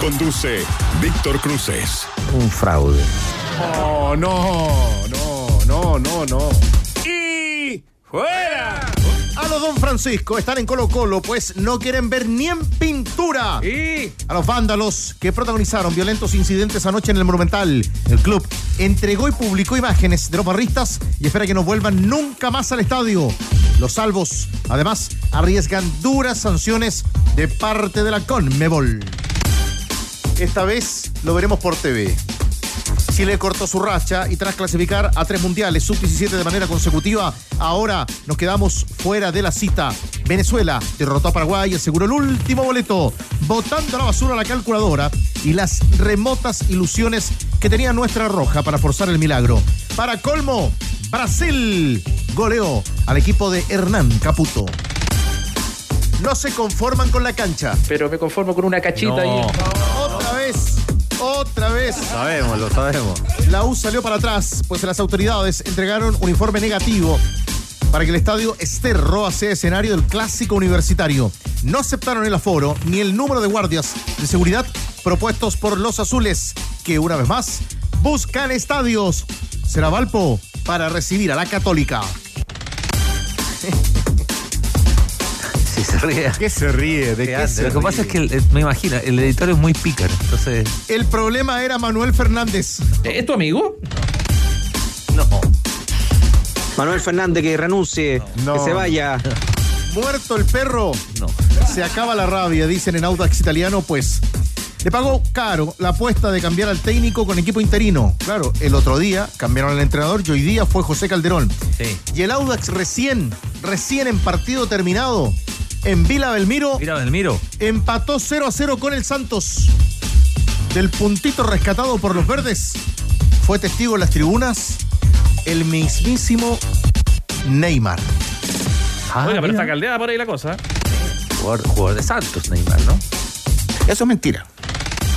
Conduce Víctor Cruces. Un fraude. Oh, no, no, no, no, no. Y fuera. A los Don Francisco están en Colo Colo, pues no quieren ver ni en pintura. Y A los vándalos que protagonizaron violentos incidentes anoche en el Monumental. El club entregó y publicó imágenes de los barristas y espera que no vuelvan nunca más al estadio. Los salvos, además, arriesgan duras sanciones de parte de la Conmebol. Esta vez lo veremos por TV. Chile cortó su racha y tras clasificar a tres mundiales sub-17 de manera consecutiva, ahora nos quedamos fuera de la cita. Venezuela derrotó a Paraguay y aseguró el último boleto, botando a la basura la calculadora y las remotas ilusiones que tenía nuestra roja para forzar el milagro. Para colmo, Brasil goleó al equipo de Hernán Caputo. No se conforman con la cancha. Pero me conformo con una cachita ahí. Otra vez, otra vez. Sabemos, lo sabemos. La U salió para atrás, pues las autoridades entregaron un informe negativo para que el estadio Esterroa sea escenario del clásico universitario. No aceptaron el aforo ni el número de guardias de seguridad propuestos por los azules, que una vez más buscan estadios. Será Valpo para recibir a la Católica. Si se ríe. ¿Qué se ríe? ¿De qué ande. Lo que pasa es que, el- me imagino, el editor es muy pícaro. Entonces, El problema era Manuel Fernández. ¿Es tu amigo? no. Manuel Fernández que renuncie, No. que se vaya. Muerto el perro. No. Se acaba la rabia, dicen en Audax Italiano, pues le pagó caro la apuesta de cambiar al técnico con equipo interino. Claro, el otro día cambiaron al entrenador y hoy día fue José Calderón. Sí. Y el Audax recién, recién en partido terminado, en Vila Belmiro, Mira, Belmiro. empató 0 a 0 con el Santos. Del puntito rescatado por los verdes, fue testigo en las tribunas el mismísimo Neymar. Ah, Oiga, pero mira. está caldeada por ahí la cosa. Jugador, jugador de Santos, Neymar, ¿no? Eso es mentira.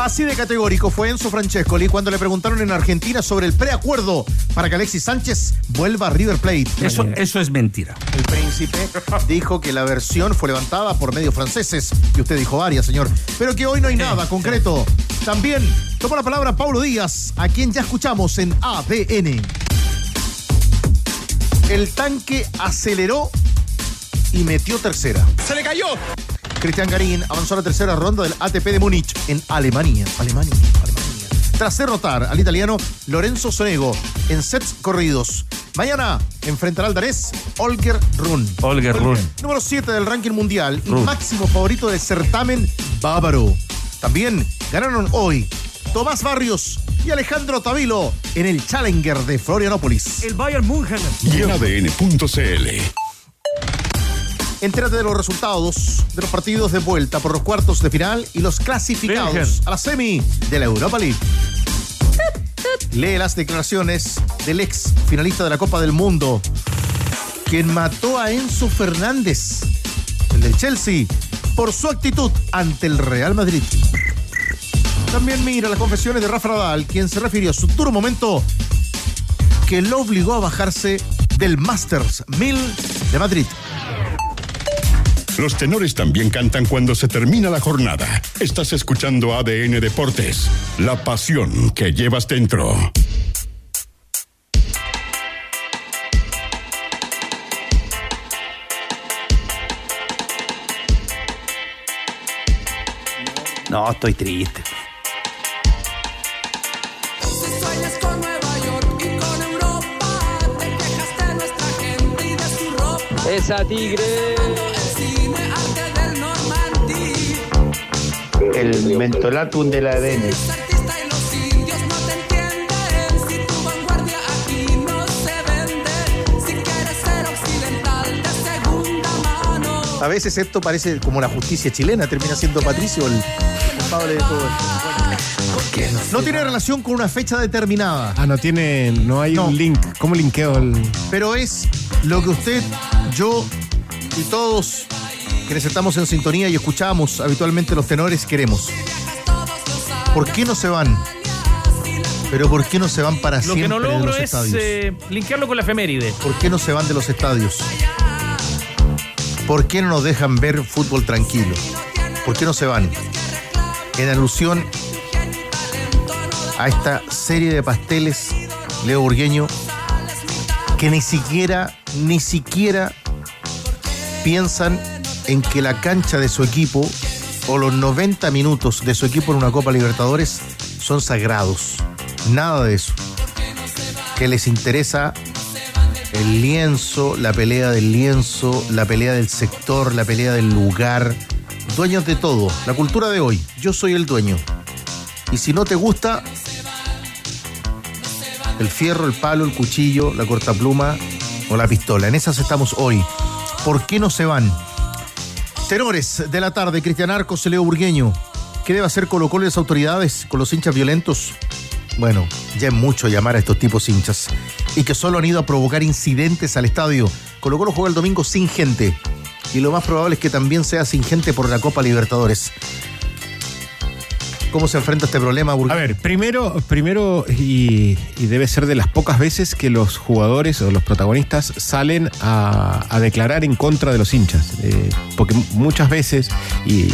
Así de categórico fue Enzo Francescoli cuando le preguntaron en Argentina sobre el preacuerdo para que Alexis Sánchez vuelva a River Plate. Eso, eso es mentira. El príncipe dijo que la versión fue levantada por medios franceses, y usted dijo varias, señor, pero que hoy no hay nada concreto. También tomó la palabra Paulo Díaz, a quien ya escuchamos en ADN. El tanque aceleró y metió tercera. se le cayó. Cristian Garín avanzó a la tercera ronda del ATP de Múnich en Alemania. Alemania, Alemania. Tras derrotar al italiano Lorenzo Sonego en sets corridos. Mañana enfrentará al danés Holger Run. Holger Rune. Número 7 del ranking mundial y Rune. máximo favorito del certamen bávaro. También ganaron hoy Tomás Barrios y Alejandro Tavilo en el Challenger de Florianópolis. El Bayern München. Y en ADN.cl. Entérate de los resultados de los partidos de vuelta por los cuartos de final y los clasificados Virgen. a la semi de la Europa League. Lee las declaraciones del ex finalista de la Copa del Mundo, quien mató a Enzo Fernández, el del Chelsea, por su actitud ante el Real Madrid. También mira las confesiones de Rafa Nadal, quien se refirió a su duro momento que lo obligó a bajarse del Masters 1000 de Madrid. Los tenores también cantan cuando se termina la jornada. Estás escuchando ADN Deportes, la pasión que llevas dentro. No, estoy triste. Si sueñas occidental de segunda mano. A veces esto parece como la justicia chilena, termina siendo Patricio el culpable de todo esto. No tiene relación con una fecha determinada, Ah, no tiene, no hay No. un link. ¿Cómo linkeo el...? pero es lo que usted, yo y todos quienes estamos en sintonía y escuchamos habitualmente los tenores queremos. ¿Por qué no se van? Pero ¿por qué no se van para Lo siempre que no de logro los es estadios? eh, linkearlo con la efeméride. ¿Por qué no se van de los estadios? ¿Por qué no nos dejan ver fútbol tranquilo? ¿Por qué no se van? En alusión a esta serie de pasteles, Leo Burgueño, que ni siquiera, ni siquiera piensan en que la cancha de su equipo o los 90 minutos de su equipo en una Copa Libertadores son sagrados. Nada de eso. Que les interesa el lienzo, la pelea del lienzo, la pelea del sector, la pelea del lugar. Dueños de todo. La cultura de hoy. Yo soy el dueño. Y si no te gusta, el fierro, el palo, el cuchillo, la cortapluma o la pistola. En esas estamos hoy. ¿Por qué no se van? Tenores de la tarde, Cristian Arcos, Leo Burgueño. ¿Qué debe hacer Colo Colo y las autoridades con los hinchas violentos? Bueno, ya es mucho llamar a estos tipos hinchas. Y que solo han ido a provocar incidentes al estadio. Colo Colo juega el domingo sin gente. Y lo más probable es que también sea sin gente por la Copa Libertadores. ¿Cómo se enfrenta este problema, A ver, primero, primero y, debe ser de las pocas veces que los jugadores o los protagonistas salen a, declarar en contra de los hinchas. Eh, porque muchas veces, y,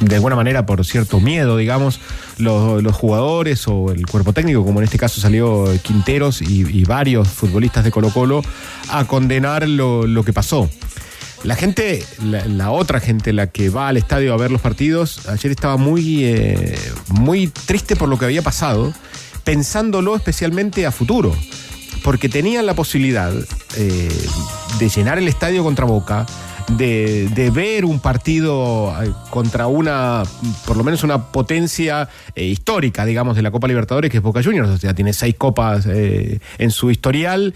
de alguna manera por cierto miedo, digamos, los, jugadores o el cuerpo técnico, como en este caso salió Quinteros y, varios futbolistas de Colo Colo, a condenar lo que pasó. La gente, la, otra gente, la que va al estadio a ver los partidos, ayer estaba muy, eh, muy triste por lo que había pasado, pensándolo especialmente a futuro, porque tenían la posibilidad eh, de llenar el estadio contra Boca, de, ver un partido eh, contra una, por lo menos una potencia histórica, digamos, de la Copa Libertadores, que es Boca Juniors, o sea, tiene seis copas en su historial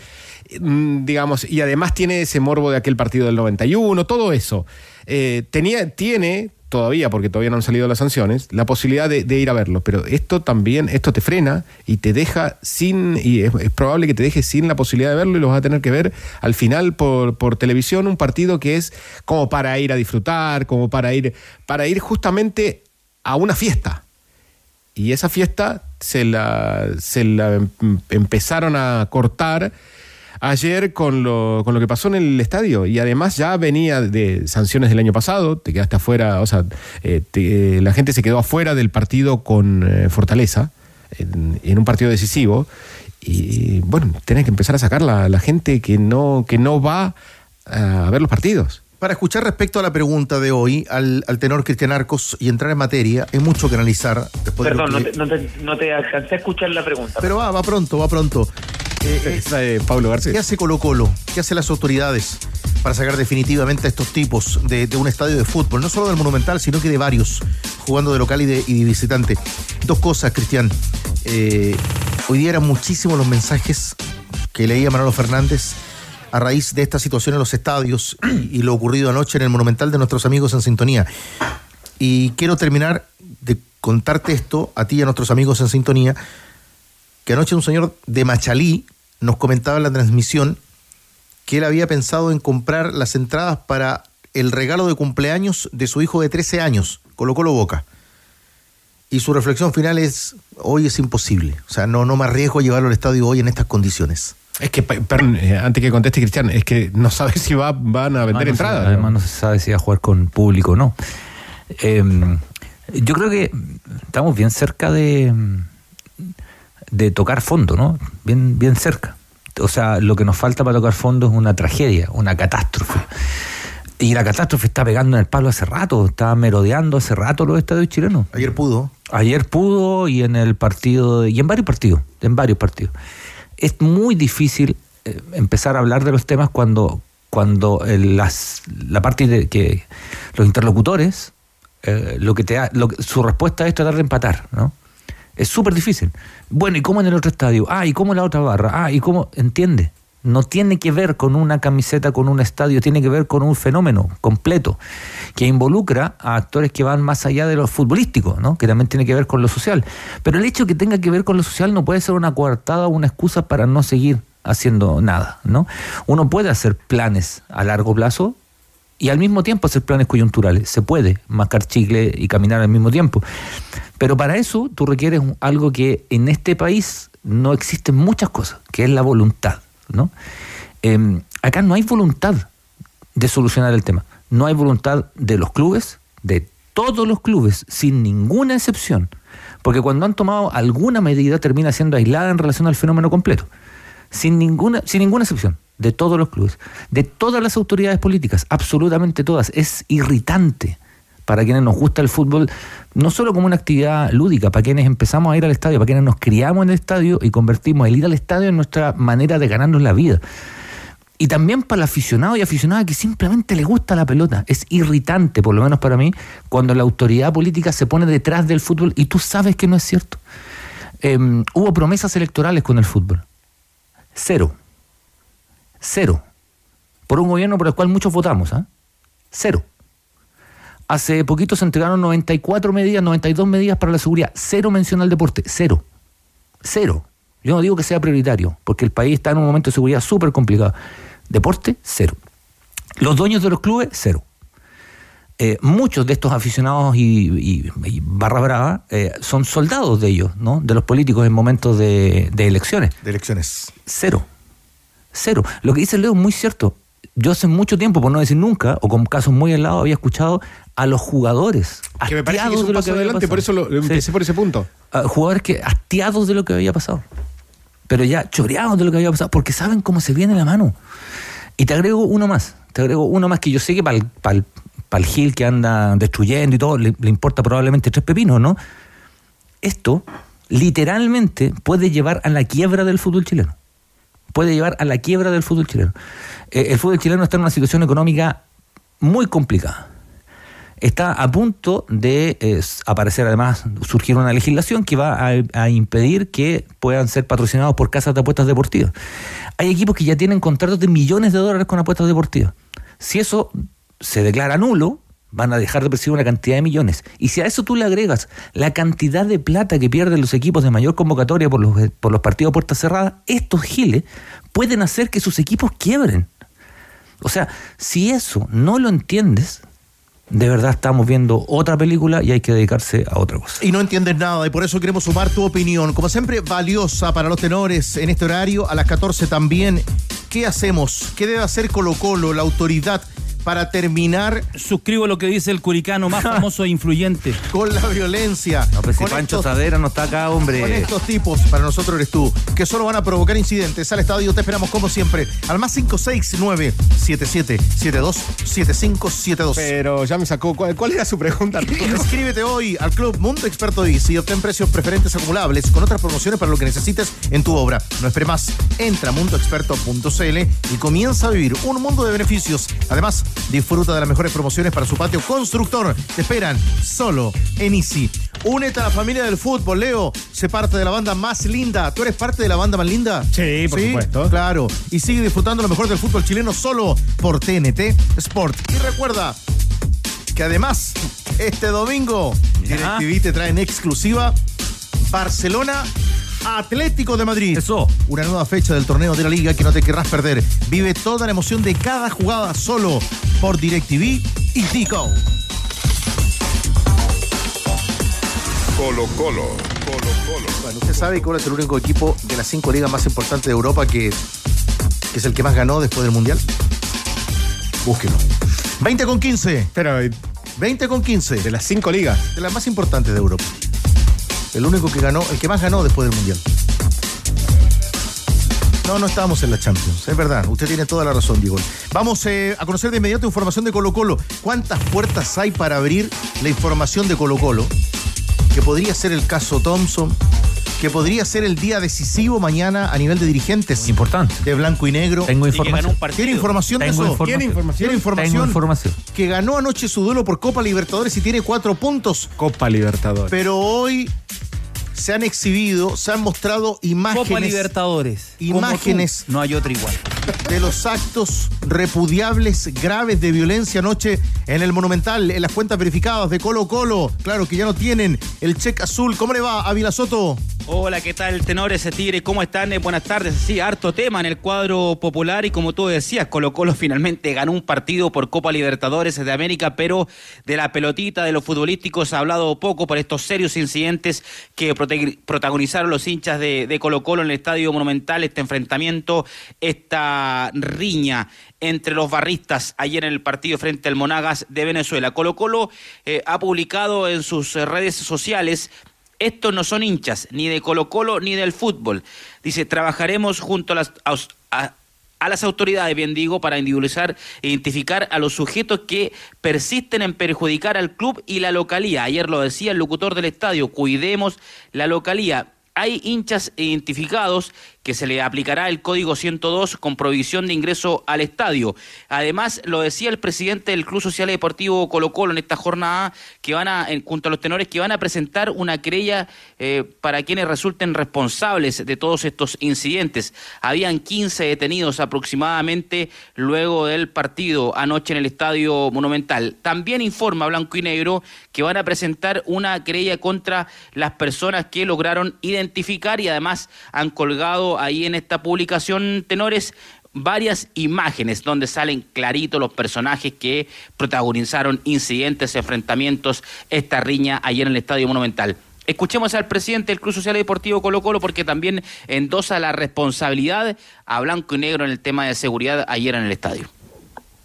digamos, y además tiene ese morbo de aquel partido del 91, todo eso. Eh, tenía, tiene todavía, porque todavía no han salido las sanciones, la posibilidad de, ir a verlo, pero esto también, esto te frena y te deja sin, y es, es probable que te deje sin la posibilidad de verlo y lo vas a tener que ver al final por, por televisión, un partido que es como para ir a disfrutar, como para ir, para ir justamente a una fiesta y esa fiesta se la, se la em- empezaron a cortar ayer con lo, con lo que pasó en el estadio y además ya venía de sanciones del año pasado, te quedaste afuera, o sea, eh, te- eh, la gente se quedó afuera del partido con eh, Fortaleza, en, en un partido decisivo, y bueno, tenés que empezar a sacar la, la gente que no, que no va a ver los partidos. Para escuchar respecto a la pregunta de hoy, al, al tenor Cristian Arcos y entrar en materia, hay mucho que analizar. Después de Perdón, que- no te, no, te, no te alcancé a escuchar la pregunta. Pero va, va pronto, va pronto. Eh, eh, Esa de Pablo Garcés. ¿Qué hace Colo Colo? ¿Qué hacen las autoridades para sacar definitivamente a estos tipos de, de un estadio de fútbol? No solo del Monumental, sino que de varios, jugando de local y de, y de visitante. Dos cosas, Cristian. Eh, hoy día eran muchísimos los mensajes que leía Manolo Fernández a raíz de esta situación en los estadios y, y lo ocurrido anoche en el Monumental de nuestros amigos en sintonía. Y quiero terminar de contarte esto a ti y a nuestros amigos en sintonía, que anoche un señor de Machalí nos comentaba en la transmisión que él había pensado en comprar las entradas para el regalo de cumpleaños de su hijo de 13 años, Colo Colo Boca. Y su reflexión final es, hoy es imposible. O sea, no, no me arriesgo a llevarlo al estadio hoy en estas condiciones. Es que, pe- perdón, eh, antes que conteste Cristian, es que no sabes si va, van a vender Además, se- entradas. ¿no? además no se sabe si va a jugar con público o no. Eh, yo creo que estamos bien cerca de, de tocar fondo, ¿no? Bien, bien cerca. O sea, lo que nos falta para tocar fondo es una tragedia, una catástrofe. Y la catástrofe está pegando en el palo hace rato, está merodeando hace rato los estadios chilenos. Ayer pudo. Ayer pudo y en el partido, y en varios partidos, en varios partidos. Es muy difícil eh, empezar a hablar de los temas cuando, cuando el- las, la parte de que los interlocutores, eh, lo que te ha- lo que- su respuesta es tratar de empatar, ¿no? Es súper difícil. Bueno, ¿y cómo en el otro estadio? Ah, ¿y cómo en la otra barra? Ah, ¿y cómo? ¿Entiende? No tiene que ver con una camiseta, con un estadio, tiene que ver con un fenómeno completo que involucra a actores que van más allá de lo futbolístico, ¿no? que también tiene que ver con lo social. Pero el hecho que tenga que ver con lo social no puede ser una coartada o una excusa para no seguir haciendo nada. ¿no? Uno puede hacer planes a largo plazo y al mismo tiempo hacer planes coyunturales. Se puede mascar chicle y caminar al mismo tiempo. Pero para eso tú requieres algo que en este país no existen muchas cosas, que es la voluntad. ¿no? Eh, acá no hay voluntad de solucionar el tema. No hay voluntad de los clubes, de todos los clubes, sin ninguna excepción. Porque cuando han tomado alguna medida termina siendo aislada en relación al fenómeno completo. Sin ninguna, sin ninguna excepción. De todos los clubes. De todas las autoridades políticas. Absolutamente todas. Es irritante para quienes nos gusta el fútbol, no solo como una actividad lúdica, para quienes empezamos a ir al estadio, para quienes nos criamos en el estadio y convertimos el ir al estadio en nuestra manera de ganarnos la vida. Y también para el aficionado y aficionada que simplemente le gusta la pelota. Es irritante, por lo menos para mí, cuando la autoridad política se pone detrás del fútbol y tú sabes que no es cierto. Eh, hubo promesas electorales con el fútbol. Cero. Cero. Por un gobierno por el cual muchos votamos. ¿ah? Cero. Hace poquito se entregaron 94 medidas, 92 medidas para la seguridad. Cero mención al deporte. Cero. Cero. Yo no digo que sea prioritario, porque el país está en un momento de seguridad súper complicado. Deporte, cero. Los dueños de los clubes, cero. Eh, muchos de estos aficionados y, y- y barra brava eh, son soldados de ellos, ¿no? De los políticos en momentos de, de elecciones. De elecciones. Cero. Cero. Lo que dice Leo es muy cierto. Yo hace mucho tiempo, por no decir nunca, o con casos muy helados, había escuchado a los jugadores. Que me parece que es un paso adelante, por eso lo, lo Sí. empecé por ese punto. a jugadores que hastiados de lo que había pasado. Pero ya choreados de lo que había pasado, porque saben cómo se viene la mano. Y te agrego uno más, te agrego uno más que yo sé que para el, Gil que anda destruyendo y todo, le, le importa probablemente tres pepinos, ¿no? Esto literalmente puede llevar a la quiebra del fútbol chileno. Puede llevar a la quiebra del fútbol chileno. Eh, el fútbol chileno está en una situación económica muy complicada está a punto de aparecer además, surgir una legislación que va a, a impedir que puedan ser patrocinados por casas de apuestas deportivas. Hay equipos que ya tienen contratos de millones de dólares con apuestas deportivas. Si eso se declara nulo, van a dejar de percibir una cantidad de millones. Y si a eso tú le agregas la cantidad de plata que pierden los equipos de mayor convocatoria por los, por los partidos a puertas cerradas, estos giles pueden hacer que sus equipos quiebren. O sea, si eso no lo entiendes, de verdad estamos viendo otra película y hay que dedicarse a otra cosa. Y no entiendes nada, y por eso queremos sumar tu opinión. Como siempre, valiosa para los tenores en este horario, a las 14 también. ¿Qué hacemos? ¿Qué debe hacer Colo Colo, la autoridad, para terminar Suscribo lo que dice el curicano más famoso e influyente. con la violencia? No, pues si con Pancho estos- Sadera no está acá, hombre. Con estos tipos, para nosotros eres tú, que solo van a provocar incidentes. Al estadio te esperamos como siempre, al más 569-7772-7572. Pero ya me sacó. ¿Cuál, cuál era su pregunta? Inscríbete hoy al Club Mundo Experto Easy y obtén precios preferentes acumulables con otras promociones para lo que necesites en tu obra. No espere más. Entra a mundoexperto.cl y comienza a vivir un mundo de beneficios. Además, disfruta de las mejores promociones para su patio constructor. Te esperan solo en Easy. Únete a la familia del fútbol, Leo. Sé parte de la banda más linda. ¿Tú eres parte de la banda más linda? Sí, por supuesto. Claro. Y sigue disfrutando lo mejor del fútbol chileno solo por TNT Sport. Y recuerda que además este domingo DirecTV te trae en exclusiva Barcelona Atlético de Madrid. Eso. Una nueva fecha del torneo de la liga que no te querrás perder. Vive toda la emoción de cada jugada solo por DirecTV y Tico. Colo Colo. Colo Colo. Bueno, usted sabe que Colo es el único equipo de las cinco ligas más importantes de Europa que, que es el que más ganó después del Mundial. Búsquelo. 20 con 15. Pero eh, 20 con 15. de las cinco ligas. de las más importantes de Europa. El único que ganó, el que más ganó después del Mundial. No, no estábamos en la Champions, es verdad. Usted tiene toda la razón, Diego. Vamos eh, a conocer de inmediato información de Colo Colo. ¿Cuántas puertas hay para abrir la información de Colo Colo? Que podría ser el caso Thompson, que podría ser el día decisivo mañana a nivel de dirigentes Importante. de blanco y negro. Tengo información. ¿Tiene información de Tengo eso? información. ¿Tiene información? ¿Tiene información? Tengo información. Que ganó anoche su duelo por Copa Libertadores y tiene cuatro puntos. Copa Libertadores. Pero hoy se han exhibido, se han mostrado imágenes. Copa Libertadores. Imágenes tú, no hay otra igual. de los actos repudiables graves de violencia anoche en el Monumental, en las cuentas verificadas de Colo Colo. Claro que ya no tienen el cheque azul. ¿Cómo le va, Ávila Soto? Hola, ¿qué tal, tenores Tigre? ¿Cómo están? Eh, buenas tardes. Sí, harto tema en el cuadro popular y como tú decías, Colo Colo finalmente ganó un partido por Copa Libertadores de América, pero de la pelotita, de los futbolísticos, ha hablado poco por estos serios incidentes que protagonizaron los hinchas de, Colo Colo en el Estadio Monumental, este enfrentamiento, esta riña entre los barristas ayer en el partido frente al Monagas de Venezuela. Colo Colo eh, ha publicado en sus redes sociales estos no son hinchas, ni de Colo Colo ni del fútbol. Dice, trabajaremos junto a las, a las autoridades, bien digo, para individualizar e identificar a los sujetos que persisten en perjudicar al club y la localía. Ayer lo decía el locutor del estadio, cuidemos la localía. Hay hinchas identificados que se le aplicará el código 102 con provisión de ingreso al estadio. Además, lo decía el presidente del Club Social y Deportivo Colo Colo en esta jornada, que van a, junto a los tenores, que van a presentar una querella eh, para quienes resulten responsables de todos estos incidentes. Habían 15 detenidos aproximadamente luego del partido anoche en el Estadio Monumental. También informa Blanco y Negro que van a presentar una querella contra las personas que lograron identificar y además han colgado ahí en esta publicación, tenores, varias imágenes donde salen clarito los personajes que protagonizaron incidentes, enfrentamientos, esta riña ayer en el Estadio Monumental. Escuchemos al presidente del Club Social Deportivo Colo Colo porque también endosa la responsabilidad a blanco y negro en el tema de seguridad ayer en el estadio.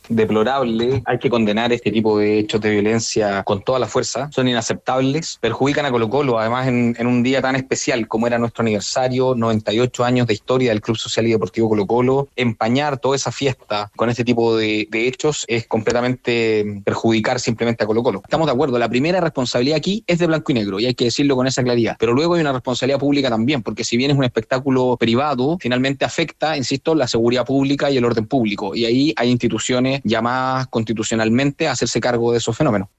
Deplorable, hay que condenar este tipo de hechos de violencia con toda la fuerza, son inaceptables, perjudican a Colo Colo, además en, un día tan especial como era nuestro aniversario, 98 años de historia del Club Social y Deportivo Colo Colo, empañar toda esa fiesta con este tipo de, de hechos es completamente perjudicar simplemente a Colo Colo. Estamos de acuerdo, la primera responsabilidad aquí es de blanco y negro y hay que decirlo con esa claridad, pero luego hay una responsabilidad pública también, porque si bien es un espectáculo privado, finalmente afecta, insisto, la seguridad pública y el orden público y ahí hay instituciones llamadas constitucionalmente a hacerse cargo de esos fenómenos.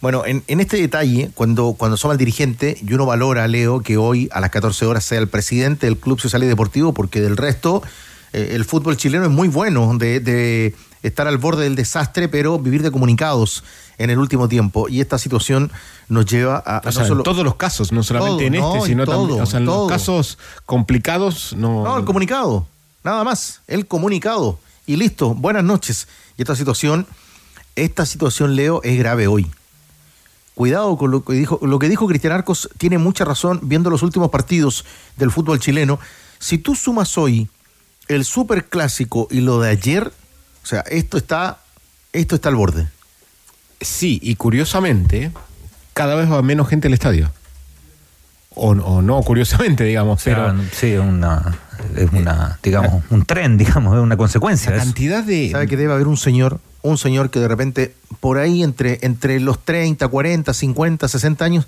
Bueno, en, en este detalle, cuando, cuando somos el dirigente, y uno valora, Leo, que hoy a las 14 horas sea el presidente del Club Social y Deportivo, porque del resto, eh, el fútbol chileno es muy bueno de, de estar al borde del desastre, pero vivir de comunicados en el último tiempo. Y esta situación nos lleva a, a O sea, en todos los casos, no solamente en este, no, sino en todo, también. O sea, en todo. los casos complicados, no. No, el comunicado. Nada más. El comunicado. Y listo. Buenas noches. Y esta situación, esta situación, Leo, es grave hoy. Cuidado con lo que dijo, lo que dijo Cristian Arcos tiene mucha razón viendo los últimos partidos del fútbol chileno. Si tú sumas hoy el super clásico y lo de ayer, o sea, esto está, esto está al borde. Sí, y curiosamente, cada vez va menos gente al estadio. O, o no, curiosamente, digamos. Pero, Pero sí, es una, es una, digamos, un tren, digamos, es una consecuencia. la cantidad de. Sabe que debe haber un señor, un señor que de repente, por ahí entre, entre los 30, 40, 50, 60 años,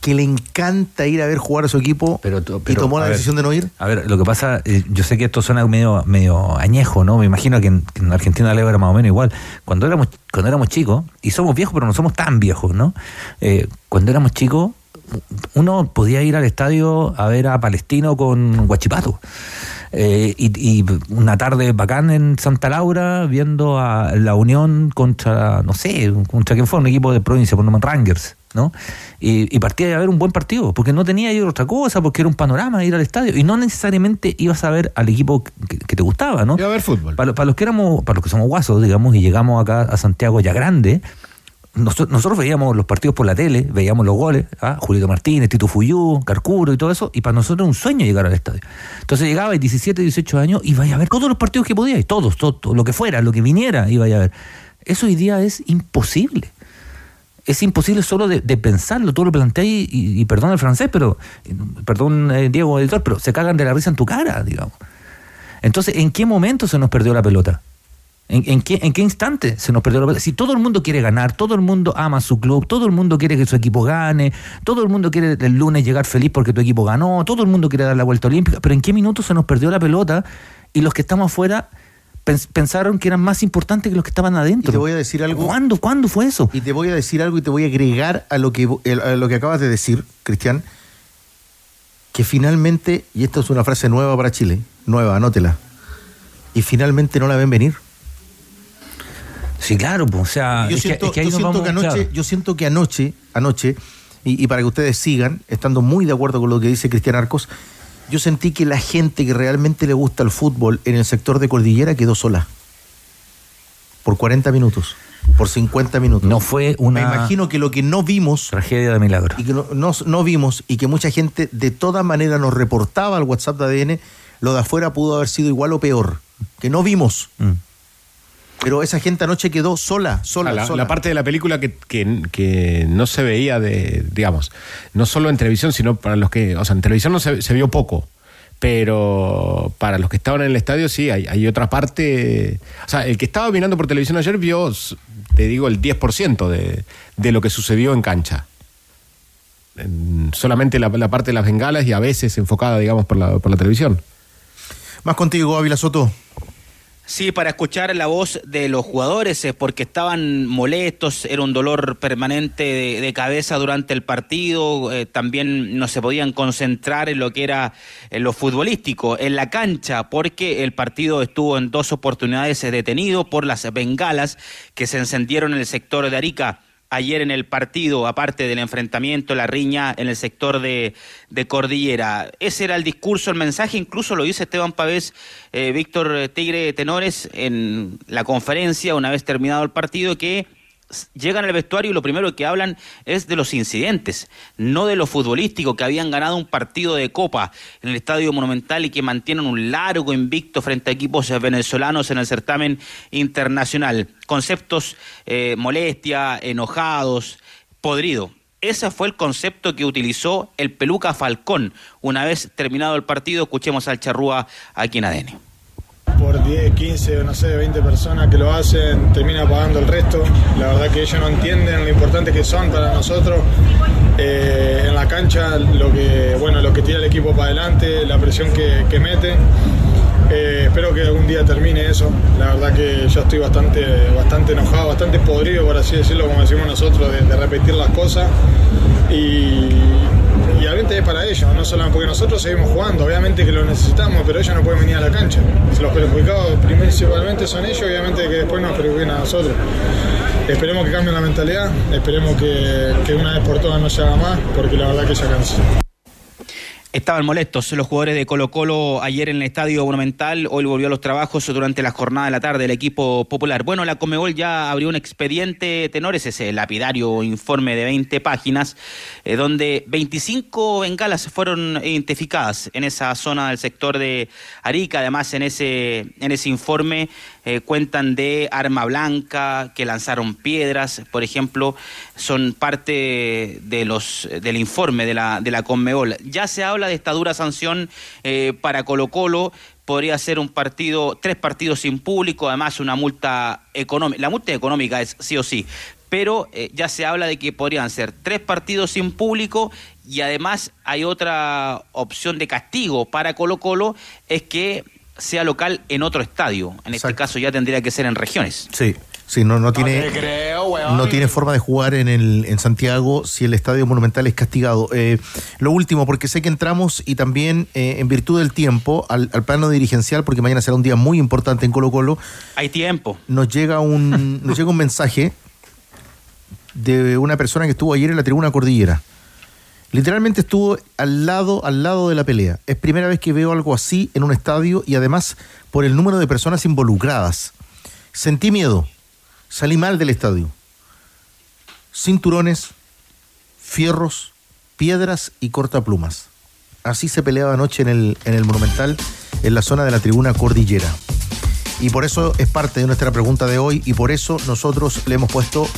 que le encanta ir a ver jugar a su equipo Pero tú- y pero, tomó la ver, decisión de no ir. A ver, lo que pasa, eh, yo sé que esto suena medio, medio añejo, ¿no? Me imagino que en, que en Argentina Leo era más o menos igual. Cuando éramos, cuando éramos chicos, y somos viejos, pero no somos tan viejos, ¿no? Eh, cuando éramos chicos, uno podía ir al estadio a ver a Palestino con Guachipato. Eh, y, y una tarde bacán en Santa Laura viendo a la Unión contra, no sé, contra quién fue, un equipo de provincia, por nombre Rangers, ¿no? Y, y partía a ver un buen partido, porque no tenía ir otra cosa, porque era un panorama ir al estadio, y no necesariamente ibas a ver al equipo que, que te gustaba, ¿no? Iba a ver fútbol. Para, para los que éramos, para los que somos guasos, digamos, y llegamos acá a Santiago ya grande, nosotros, nosotros veíamos los partidos por la tele, veíamos los goles, ¿ah? Julito Martínez, Tito Fuyú, Carcuro y todo eso, y para nosotros era un sueño llegar al estadio. Entonces llegaba 17, 18 años y vaya a ver todos los partidos que podíais, todos, todo, lo que fuera, lo que viniera, iba a ver. Eso hoy día es imposible. Es imposible solo de, pensarlo, tú lo planteáis y, y perdón el francés, pero, perdón eh, Diego, editor, pero se cagan de la risa en tu cara, digamos. Entonces, ¿en qué momento se nos perdió la pelota? ¿En, en qué, ¿En qué instante se nos perdió la pelota? Si todo el mundo quiere ganar, todo el mundo ama su club, todo el mundo quiere que su equipo gane, todo el mundo quiere el lunes llegar feliz porque tu equipo ganó, todo el mundo quiere dar la vuelta olímpica, pero ¿en qué minuto se nos perdió la pelota y los que estamos afuera pens- pensaron que eran más importantes que los que estaban adentro? Y te voy a decir algo. ¿Cuándo, ¿Cuándo fue eso? Y te voy a decir algo y te voy a agregar a lo que, a lo que acabas de decir, Cristian. que finalmente, y esto es una frase nueva para Chile, nueva, anótela, y finalmente no la ven venir. Sí, claro, pues, o sea, yo es que- siento, es que yo siento vamos, que anoche, claro. yo siento que anoche, anoche, y, y para que ustedes sigan, estando muy de acuerdo con lo que dice Cristian Arcos, yo sentí que la gente que realmente le gusta el fútbol en el sector de Cordillera quedó sola. Por 40 minutos, por 50 minutos. No fue una Me imagino que lo que no vimos tragedia de milagro. y que no, no- no vimos y que mucha gente de todas maneras nos reportaba al WhatsApp de ADN, lo de afuera pudo haber sido igual o peor, que no vimos. Mm. Pero esa gente anoche quedó sola, sola, Ah, la, sola. la parte de la película que, que- que no se veía de, digamos, no solo en televisión, sino para los que, o sea, en televisión no se, se vio poco, pero para los que estaban en el estadio sí, hay, hay otra parte, o sea, el que estaba mirando por televisión ayer vio, te digo, el 10% de, de lo que sucedió en cancha. En- solamente la, la parte de las bengalas y a veces enfocada, digamos, por la, por la televisión. Más contigo, Ávila Soto. Sí, para escuchar la voz de los jugadores, eh, porque estaban molestos, era un dolor permanente de, cabeza durante el partido, eh, también no se podían concentrar en lo que era en lo futbolístico, en la cancha, porque el partido estuvo en dos oportunidades eh, detenido por las bengalas que se encendieron en el sector de Arica ayer en el partido, aparte del enfrentamiento, la riña en el sector de, de Cordillera. Ese era el discurso, el mensaje, incluso lo dice Esteban Pavés, eh, Víctor Tigre Tenores, en la conferencia, una vez terminado el partido, que llegan al vestuario y lo primero que hablan es de los incidentes, no de lo futbolístico, que habían ganado un partido de copa en el Estadio Monumental y que mantienen un largo invicto frente a equipos venezolanos en el certamen internacional. Conceptos eh, molestia, enojados, podrido. Ese fue el concepto que utilizó el Peluca Falcón. Una vez terminado el partido, escuchemos al Charrúa aquí en ADN. Por 10, 15, no sé, 20 personas que lo hacen, termina pagando el resto. La verdad que ellos no entienden lo importante que son para nosotros. Eh, en la cancha, lo que, bueno, lo que tira el equipo para adelante, la presión que, que mete. Eh, espero que algún día termine eso. La verdad que yo estoy bastante, bastante enojado, bastante podrido, por así decirlo, como decimos nosotros, de, de repetir las cosas. Y, y obviamente es para ellos, no solamente porque nosotros seguimos jugando, obviamente que lo necesitamos, pero ellos no pueden venir a la cancha. Los perjudicados principalmente son ellos, obviamente que después nos perjudiquen a nosotros. Esperemos que cambien la mentalidad, esperemos que, que una vez por todas no se haga más, porque la verdad que ya cansa. Estaban molestos los jugadores de Colo Colo ayer en el Estadio Monumental, hoy volvió a los trabajos durante la jornada de la tarde el equipo popular. Bueno, la Comebol ya abrió un expediente tenores, ese lapidario informe de 20 páginas, eh, donde 25 bengalas fueron identificadas en esa zona del sector de Arica. Además, en ese, en ese informe eh, cuentan de arma blanca, que lanzaron piedras, por ejemplo, son parte de los del informe de la, de la Conmebol. Ya se habla de esta dura sanción eh, para Colo Colo, podría ser un partido, tres partidos sin público, además una multa económica. La multa económica es sí o sí, pero eh, ya se habla de que podrían ser tres partidos sin público y además hay otra opción de castigo para Colo Colo, es que sea local en otro estadio. En este caso ya tendría que ser en regiones. Sí, sí, no, no tiene, no tiene forma de jugar en, el, en Santiago si el Estadio Monumental es castigado. Eh, lo último, porque sé que entramos y también eh, en virtud del tiempo al, al plano dirigencial, porque mañana será un día muy importante en Colo Colo, Hay tiempo. nos llega un, nos llega un mensaje de una persona que estuvo ayer en la tribuna cordillera. Literalmente estuvo al lado, al lado de la pelea. Es primera vez que veo algo así en un estadio y además por el número de personas involucradas. Sentí miedo. Salí mal del estadio. Cinturones, fierros, piedras y cortaplumas. Así se peleaba anoche en el, en el Monumental, en la zona de la tribuna cordillera. Y por eso es parte de nuestra pregunta de hoy y por eso nosotros le hemos puesto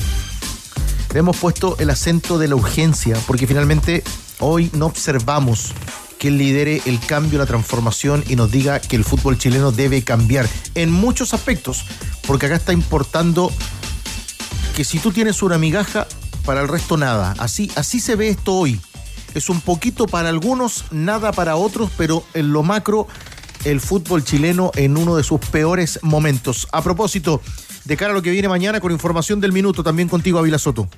hemos puesto el acento de la urgencia, porque finalmente hoy no observamos que él lidere el cambio, la transformación y nos diga que el fútbol chileno debe cambiar en muchos aspectos, porque acá está importando que si tú tienes una migaja, para el resto nada. Así, así se ve esto hoy. Es un poquito para algunos, nada para otros, pero en lo macro, el fútbol chileno en uno de sus peores momentos. A propósito, de cara a lo que viene mañana con información del minuto, también contigo, Ávila Soto.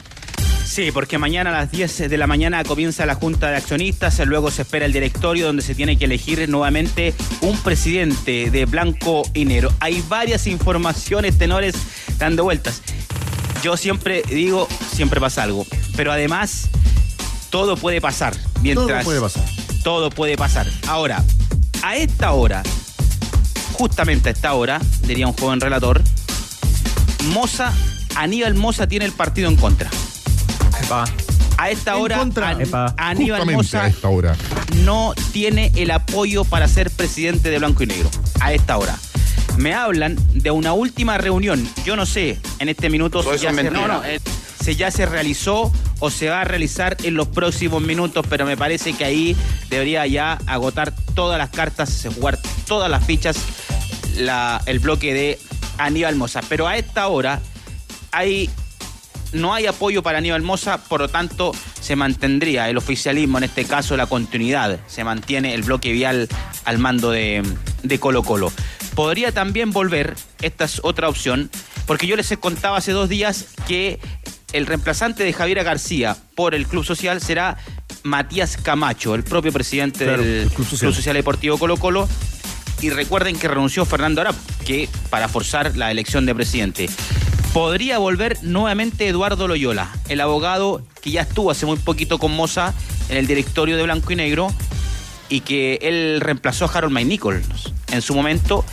Sí, porque mañana a las 10 de la mañana comienza la Junta de Accionistas, luego se espera el directorio donde se tiene que elegir nuevamente un presidente de blanco y negro. Hay varias informaciones, tenores, dando vueltas. Yo siempre digo, siempre pasa algo, pero además todo puede pasar. Mientras, Todo puede pasar. Todo puede pasar. Ahora, a esta hora, justamente a esta hora, diría un joven relator, Moza, Aníbal Moza tiene el partido en contra. A esta En hora, contra. An- Epa. Aníbal Moza a esta hora. no tiene el apoyo para ser presidente de Blanco y Negro. A esta hora. Me hablan de una última reunión. Yo no sé, en este minuto Todo ya, se, mentira. no, no, eh, si ya se realizó o se va a realizar en los próximos minutos, pero me parece que ahí debería ya agotar todas las cartas, jugar todas las fichas la- el bloque de Aníbal Moza. Pero a esta hora hay no hay apoyo para Aníbal Moza, por lo tanto se mantendría el oficialismo, en este caso la continuidad, se mantiene el bloque vial al mando de, de Colo Colo. Podría también volver, esta es otra opción, porque yo les he contado hace dos días que el reemplazante de Javiera García por el Club Social será Matías Camacho, el propio presidente Claro, del el Club. Social. Deportivo Colo Colo. Y recuerden que renunció Fernando Arap, que para forzar la elección de presidente. Podría volver nuevamente Eduardo Loyola, el abogado que ya estuvo hace muy poquito con Moza en el directorio de Blanco y Negro y que él reemplazó a Harold May Nichols. En su momento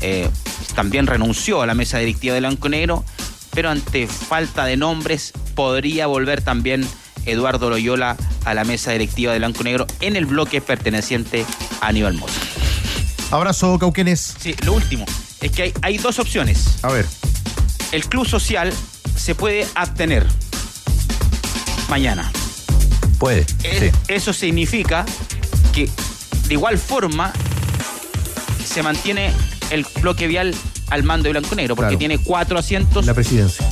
eh, también renunció a la mesa directiva de Blanco y Negro, pero ante falta de nombres podría volver también Eduardo Loyola a la mesa directiva de Blanco y Negro en el bloque perteneciente a Aníbal Moza. Abrazo, Cauquenes. Sí, lo último es que hay, hay dos opciones. A ver. El club social se puede abstener mañana. Puede. Es- sí. Eso significa que de igual forma se mantiene el bloque vial al mando de Blanco Negro, porque Claro. tiene cuatro asientos La presidencia.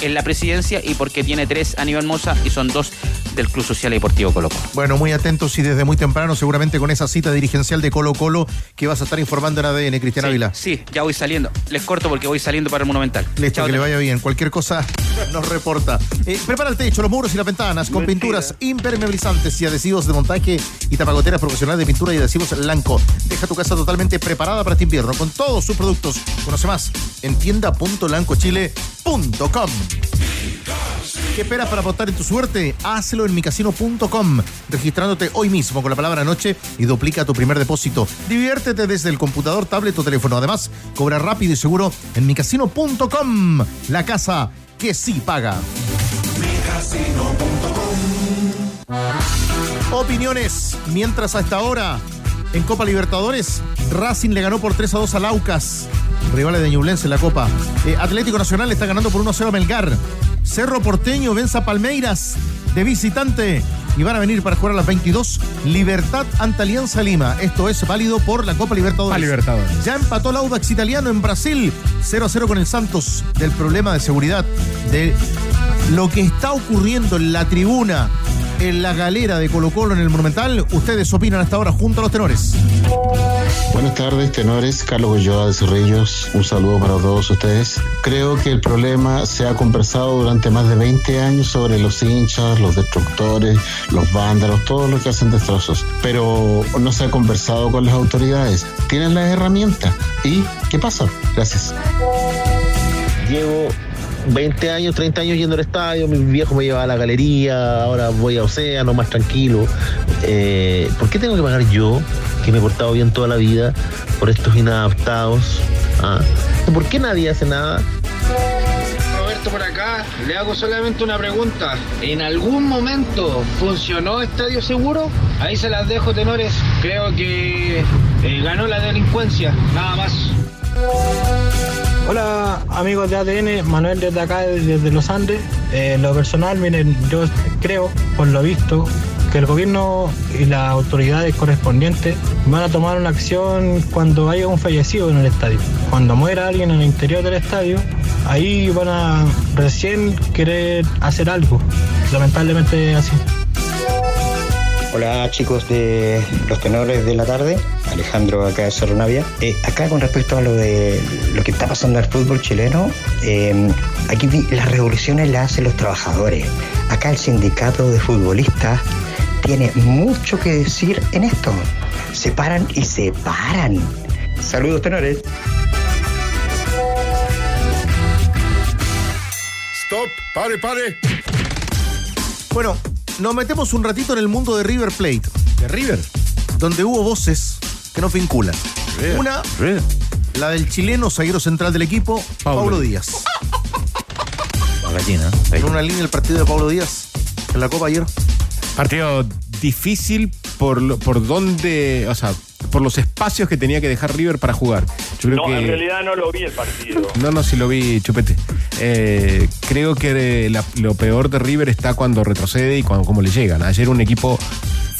en la presidencia y porque tiene tres a nivel Moza y son dos del Club Social y Deportivo Colo Colo. Bueno, muy atentos y desde muy temprano, seguramente con esa cita dirigencial de Colo Colo que vas a estar informando en ADN, Cristian Sí, Ávila. sí, ya voy saliendo. Les corto porque voy saliendo para el Monumental. Listo, Chao, que le vaya bien. Cualquier cosa nos reporta. Eh, prepara el techo, los muros y las ventanas con Mentira. pinturas impermeabilizantes y adhesivos de montaje y tapagoteras profesionales de pintura y adhesivos Lanco. Deja tu casa totalmente preparada para este invierno con todos sus productos. Conoce más en tienda.lancochile.com. ¿Qué esperas para apostar en tu suerte? Hazlo en micasino.com, registrándote hoy mismo con la palabra noche y duplica tu primer depósito. Diviértete desde el computador, tablet o teléfono. Además, cobra rápido y seguro en micasino.com, la casa que sí paga. Opiniones, mientras a esta hora en Copa Libertadores, Racing le ganó por 3 a 2 a Laucas, rivales de Ñublense en la Copa. Eh, Atlético Nacional está ganando por 1 a 0 a Melgar. Cerro Porteño vence a Palmeiras de visitante y van a venir para jugar a las 22 Libertad ante Alianza Lima. Esto es válido por la Copa Libertadores. Pa' Libertadores. Ya empató el Audax italiano en Brasil 0 a 0 con el Santos del problema de seguridad de lo que está ocurriendo en la tribuna en la galera de Colo Colo en el Monumental. Ustedes opinan hasta ahora junto a los tenores. Buenas tardes, tenores. Carlos Ulloa de Cerrillos. Un saludo para todos ustedes. Creo que el problema se ha conversado durante más de 20 años sobre los hinchas, los destructores, los vándalos, todos los que hacen destrozos. Pero no se ha conversado con las autoridades. Tienen las herramientas. ¿Y qué pasa? Gracias. Llevo 20 años, 30 años yendo al estadio, mi viejo me llevaba a la galería, ahora voy a Océano más tranquilo. Eh, ¿Por qué tengo que pagar yo, que me he portado bien toda la vida, por estos inadaptados? Ah, ¿Por qué nadie hace nada? Roberto por acá, le hago solamente una pregunta. ¿En algún momento funcionó Estadio Seguro? Ahí se las dejo, tenores. Creo que eh, ganó la delincuencia, nada más. Hola amigos de ADN, Manuel desde acá, desde los Andes. Eh, lo personal, miren, yo creo, por lo visto, que el gobierno y las autoridades correspondientes van a tomar una acción cuando haya un fallecido en el estadio. Cuando muera alguien en el interior del estadio, ahí van a recién querer hacer algo. Lamentablemente así. Hola chicos de los tenores de la tarde, Alejandro acá de Cerro Navia. Eh, acá con respecto a lo de lo que está pasando al fútbol chileno, eh, aquí las revoluciones las hacen los trabajadores. acá el sindicato de futbolistas tiene mucho que decir en esto. Se paran y se paran. Saludos, tenores. Stop, pare, pare. Bueno, nos metemos un ratito en el mundo de River Plate. ¿De River? Donde hubo voces que nos vinculan. River. Una, River. la del chileno zaguero central del equipo, Paulo. Paulo Díaz. La gallina. En una línea el partido de Paulo Díaz en la Copa ayer. Partido difícil por, lo- por donde, o sea, por los espacios que tenía que dejar River para jugar. Yo creo No, que. en realidad no lo vi el partido. No, no, si lo vi, chupete. Eh, creo que la- lo peor de River está cuando retrocede y cuando cómo le llegan. Ayer un equipo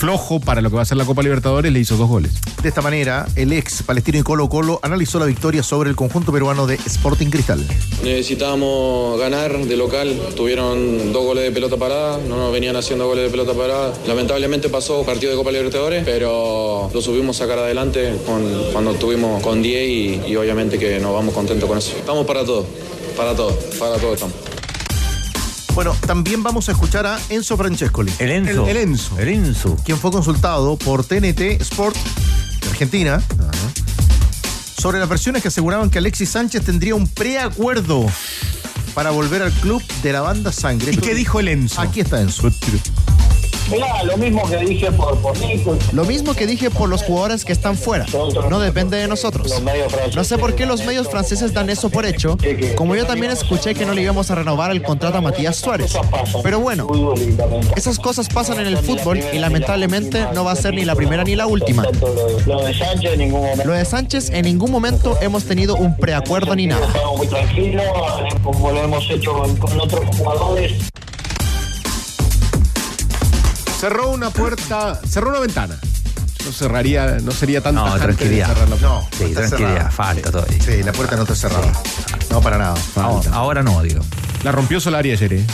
flojo para lo que va a ser la Copa Libertadores le hizo dos goles. De esta manera, el ex palestino y Colo Colo analizó la victoria sobre el conjunto peruano de Sporting Cristal. Necesitábamos ganar de local, tuvieron dos goles de pelota parada, no nos venían haciendo goles de pelota parada. Lamentablemente pasó partido de Copa Libertadores, pero lo subimos a sacar adelante con- cuando estuvimos con 10 y, y obviamente que nos vamos contentos con eso. Estamos para todo, para todo, para todo estamos. Bueno, también vamos a escuchar a Enzo Francescoli. El Enzo. El, el Enzo. El Enzo. Quien fue consultado por TNT Sport de Argentina sobre las versiones que aseguraban que Alexis Sánchez tendría un preacuerdo para volver al club de la banda Sangre. ¿Y qué dijo el Enzo? Aquí está Enzo. Mirá, lo mismo que dije por, por Nico. Lo mismo que dije por los jugadores que están fuera. No depende de nosotros. No sé por qué los medios franceses dan eso por hecho, como yo también escuché que no le íbamos a renovar el contrato a Matías Suárez. Pero bueno, esas cosas pasan en el fútbol y lamentablemente no va a ser ni la primera ni la última. Lo de Sánchez en ningún momento. Lo de Sánchez en ningún momento hemos tenido un preacuerdo ni nada. Estamos muy tranquilos, como lo hemos hecho con otros jugadores. Cerró una puerta, cerró una ventana. No cerraría, no sería tan No, de tranquilidad. cerrar la puerta. No, Sí, está tranquilidad, cerrada. falta todavía. Sí, la puerta no está cerrada. No, para nada. Ahora, ahora no, digo. La rompió Solari ayer, ¿eh?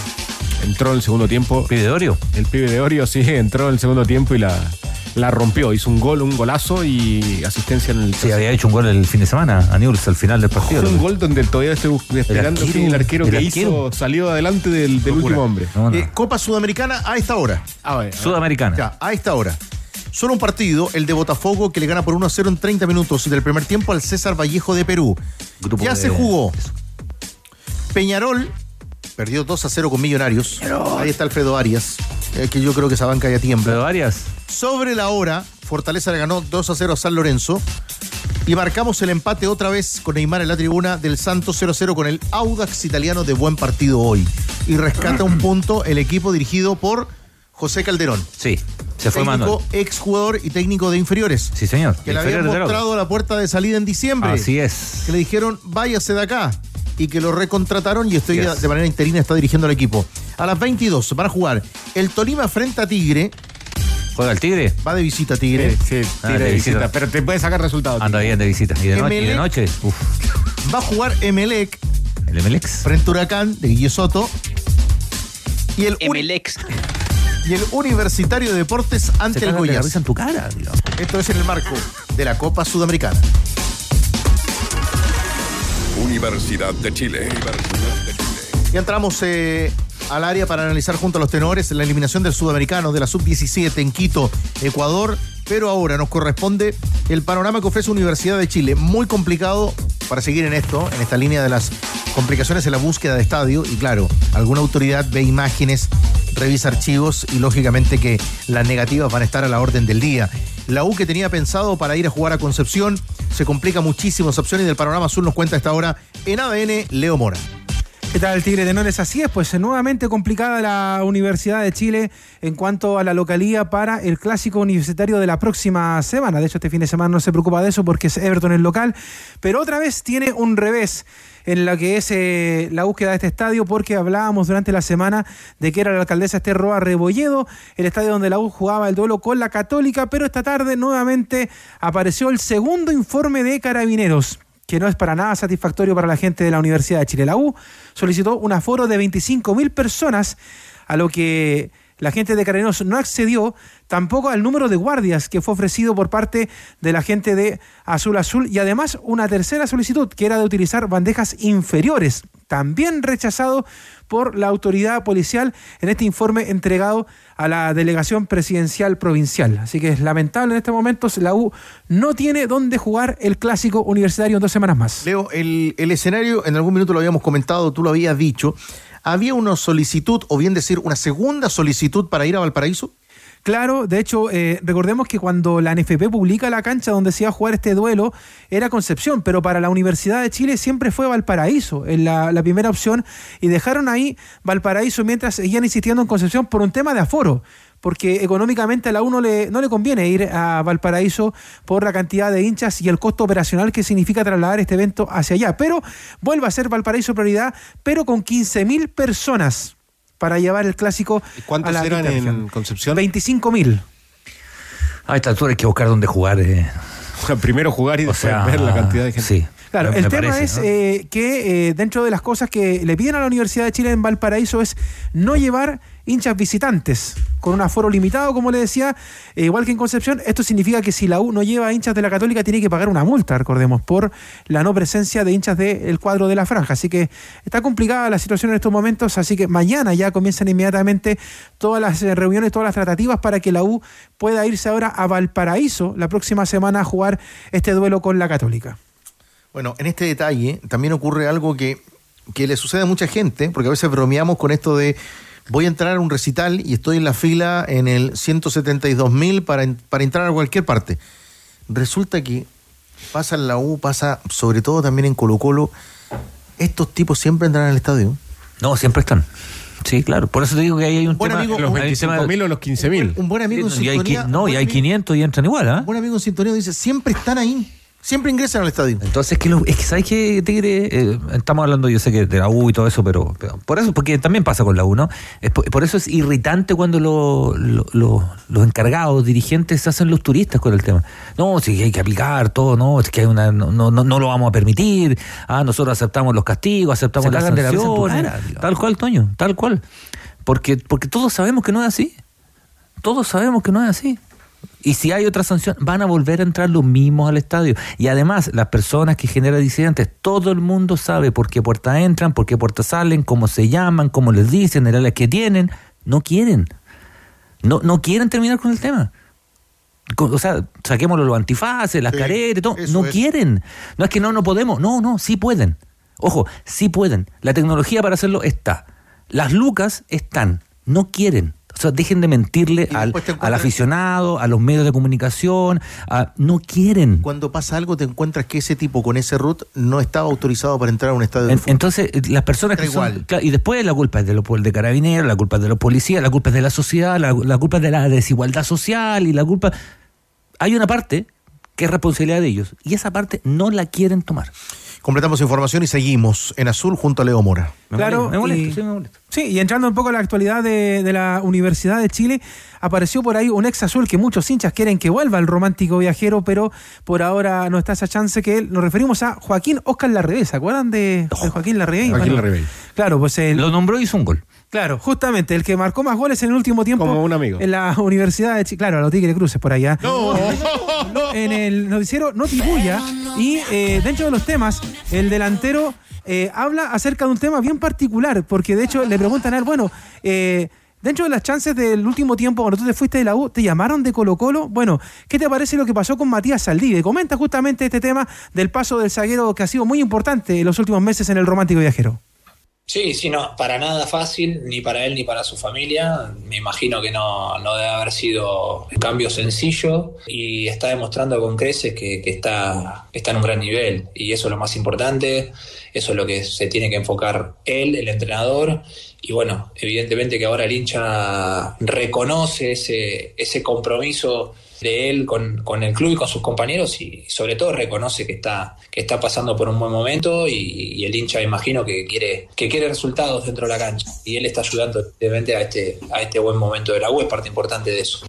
Entró en el segundo tiempo. ¿Pibe de Orio? El pibe de Orio, sí, entró en el segundo tiempo y la, la rompió. Hizo un gol, un golazo y asistencia en el Sí, había hecho un gol el fin de semana a Newell's al final del partido. Fue un gol donde todavía estoy esperando arquero, el arquero el que arquero. hizo salió adelante del, último hombre. Eh, Copa Sudamericana a esta hora. Sudamericana. Ya, a esta hora. Solo un partido, el de Botafogo, que le gana por 1 a 0 en 30 minutos y del primer tiempo al César Vallejo de Perú. Grupo ya de- se jugó. Peñarol perdió 2 a 0 con Millonarios. Ahí está Alfredo Arias, eh, que yo creo que esa banca ya tiembla. Alfredo Arias. Sobre la hora, Fortaleza le ganó 2 a 0 a San Lorenzo. Y marcamos el empate otra vez con Neymar en la tribuna del Santos 0 a 0 con el Audax italiano de buen partido hoy. Y rescata un punto el equipo dirigido por José Calderón. Sí, se fue técnico, Manuel. exjugador y técnico de inferiores. Sí, señor. Que le habían mostrado la puerta de salida en diciembre. Así es. Que le dijeron, váyase de acá. Y que lo recontrataron y estoy Yes. de manera interina está dirigiendo al equipo. A las 22 van a jugar el Tolima frente a Tigre. ¿Juega el Tigre? Va de visita Tigre. Sí, sí, Ah, Tigre de visita. visita, pero te puede sacar resultados. Anda bien de visita. ¿Y de, no- y de Emelec. noche? Uf. Va a jugar Emelec ¿El Emelex? frente a Huracán de Guille Soto. Y el, Emelex. Y el Universitario de Deportes ante Se el risa en tu cara, tío. Esto es en el marco de la Copa Sudamericana. Universidad de Chile. Universidad de Chile. Ya entramos eh, al área para analizar junto a los tenores la eliminación del sudamericano de la sub-17 en Quito, Ecuador. Pero ahora nos corresponde el panorama que ofrece Universidad de Chile. Muy complicado para seguir en esto, en esta línea de las complicaciones en la búsqueda de estadio. Y claro, alguna autoridad ve imágenes, revisa archivos y lógicamente que las negativas van a estar a la orden del día. La U que tenía pensado para ir a jugar a Concepción se complica muchísimo opción y del panorama azul nos cuenta esta hora en ADN Leo Mora. ¿Qué tal, Tigre Tenores? Así es, pues nuevamente complicada la Universidad de Chile en cuanto a la localía para el clásico universitario de la próxima semana. De hecho, este fin de semana no se preocupa de eso porque es Everton el local, pero otra vez tiene un revés en la que es eh, la búsqueda de este estadio, porque hablábamos durante la semana de que era la alcaldesa Esther Roa Rebolledo, el estadio donde la U jugaba el duelo con la Católica, pero esta tarde nuevamente apareció el segundo informe de Carabineros que no es para nada satisfactorio para la gente de la Universidad de Chile. La U solicitó un aforo de 25 mil personas, a lo que la gente de Carabineros no accedió, tampoco al número de guardias que fue ofrecido por parte de la gente de Azul Azul, y además una tercera solicitud, que era de utilizar bandejas inferiores también rechazado por la autoridad policial en este informe entregado a la delegación presidencial provincial. Así que es lamentable en este momento, la U no tiene dónde jugar el clásico universitario en dos semanas más. Leo, el, el escenario, en algún minuto lo habíamos comentado, tú lo habías dicho, ¿había una solicitud, o bien decir, una segunda solicitud para ir a Valparaíso? Claro, de hecho, eh, recordemos que cuando la NFP publica la cancha donde se iba a jugar este duelo, era Concepción, pero para la Universidad de Chile siempre fue Valparaíso, en la, primera opción, y dejaron ahí Valparaíso mientras seguían insistiendo en Concepción por un tema de aforo porque económicamente a la U no le, no le conviene ir a Valparaíso por la cantidad de hinchas y el costo operacional que significa trasladar este evento hacia allá. Pero vuelve a ser Valparaíso prioridad, pero con 15.000 personas para llevar el clásico. ¿Cuántos a la eran en. Concepción? 25.000. A esta altura hay que buscar dónde jugar. eh. Primero jugar y O después sea, ver la cantidad de gente. Sí. Claro, el tema parece, es ¿no? eh, que eh, dentro de las cosas que le piden a la Universidad de Chile en Valparaíso es no llevar hinchas visitantes con un aforo limitado, como le decía, eh, igual que en Concepción. Esto significa que si la U no lleva hinchas de la Católica, tiene que pagar una multa, recordemos, por la no presencia de hinchas del cuadro de la franja. Así que está complicada la situación en estos momentos, así que mañana ya comienzan inmediatamente todas las eh, reuniones, todas las tratativas para que la U pueda irse ahora a Valparaíso la próxima semana a jugar este duelo con la Católica. Bueno, en este detalle también ocurre algo que, que le sucede a mucha gente, porque a veces bromeamos con esto de voy a entrar a un recital y estoy en la fila en el 172.000 para, en- para entrar a cualquier parte. Resulta que pasa en la U, pasa sobre todo también en Colo Colo, estos tipos siempre entran al estadio. No, siempre están. Sí, claro. Por eso te digo que ahí hay un Buen tema. amigo, Los hay un tema- 25.000 o los 15.000. Un buen amigo en hay, qui- sintonía. no, y hay 500 y entran igual, ¿ah? Un buen amigo en sintonía dice, siempre están ahí, siempre ingresan al estadio. Entonces, que lo- es que ¿sabes qué, Tigre? Eh, estamos hablando, yo sé que de la U y todo eso, pero, pero por eso, porque también pasa con la U, ¿no? Es por, por eso es irritante cuando lo- lo- lo- los encargados, dirigentes, se hacen los turistas con el tema. No, si hay que aplicar todo, no, es que hay una, no, no, no, no lo vamos a permitir. Ah, nosotros aceptamos los castigos, aceptamos Se las la sanciones. tal cual, Toño, tal cual. Porque, porque todos sabemos que no es así. Todos sabemos que no es así. Y si hay otra sanción, van a volver a entrar los mismos al estadio. Y además, las personas que generan disidentes, todo el mundo sabe por qué puerta entran, por qué puerta salen, cómo se llaman, cómo les dicen, edades que tienen. No quieren. No, no quieren terminar con el tema. O sea, saquémoslo los antifaces, las Sí, caretas, todo. No es. quieren. No es que no, no podemos. No, no, sí pueden. Ojo, sí pueden. La tecnología para hacerlo está. Las lucas están. No quieren. O sea, dejen de mentirle al, al aficionado, a los medios de comunicación. a- no quieren. Cuando pasa algo te encuentras que ese tipo con ese root no estaba autorizado para entrar a un estadio de En- fútbol. entonces, eh, las personas que Da son. igual. claro, y después la culpa es de los de carabineros, la culpa es de los policías, la culpa es de la sociedad, la, la culpa es de la desigualdad social y la culpa. Hay una parte que es responsabilidad de ellos y esa parte no la quieren tomar. Completamos información y seguimos en azul junto a Leo Mora. Claro, me y- sí, me molesta. Sí, y entrando un poco a la actualidad de, de la Universidad de Chile, apareció por ahí un ex azul que muchos hinchas quieren que vuelva al romántico viajero, pero por ahora no está esa chance que él. Nos referimos a Joaquín Oscar Larribey, ¿se acuerdan de, de Joaquín Larribey? Joaquín Bueno, Larribey. Claro, pues el, Lo nombró y hizo un gol. Claro, justamente, el que marcó más goles en el último tiempo. Como un amigo. En la Universidad de Chile. Claro, a los Tigres Cruces por allá. No. En el noticiero Notibuya. Y eh, dentro de los temas, el delantero eh, habla acerca de un tema bien particular. Porque de hecho le preguntan a él, bueno, eh, dentro de las chances del último tiempo, cuando tú te fuiste de la U, ¿te llamaron de Colo Colo? Bueno, ¿qué te parece lo que pasó con Matías Saldíve? Comenta justamente este tema del paso del zaguero que ha sido muy importante en los últimos meses en el romántico viajero. Sí, sí, no, para nada fácil, ni para él ni para su familia. Me imagino que no, no debe haber sido un cambio sencillo y está demostrando con creces que, que está, está en un gran nivel y eso es lo más importante, eso es lo que se tiene que enfocar él, el entrenador. Y bueno, evidentemente que ahora el hincha reconoce ese, ese compromiso de él con, con el club y con sus compañeros y sobre todo reconoce que está, que está pasando por un buen momento y, el hincha imagino que quiere, que quiere resultados dentro de la cancha y él está ayudando a este, a este buen momento de la web, parte importante de eso.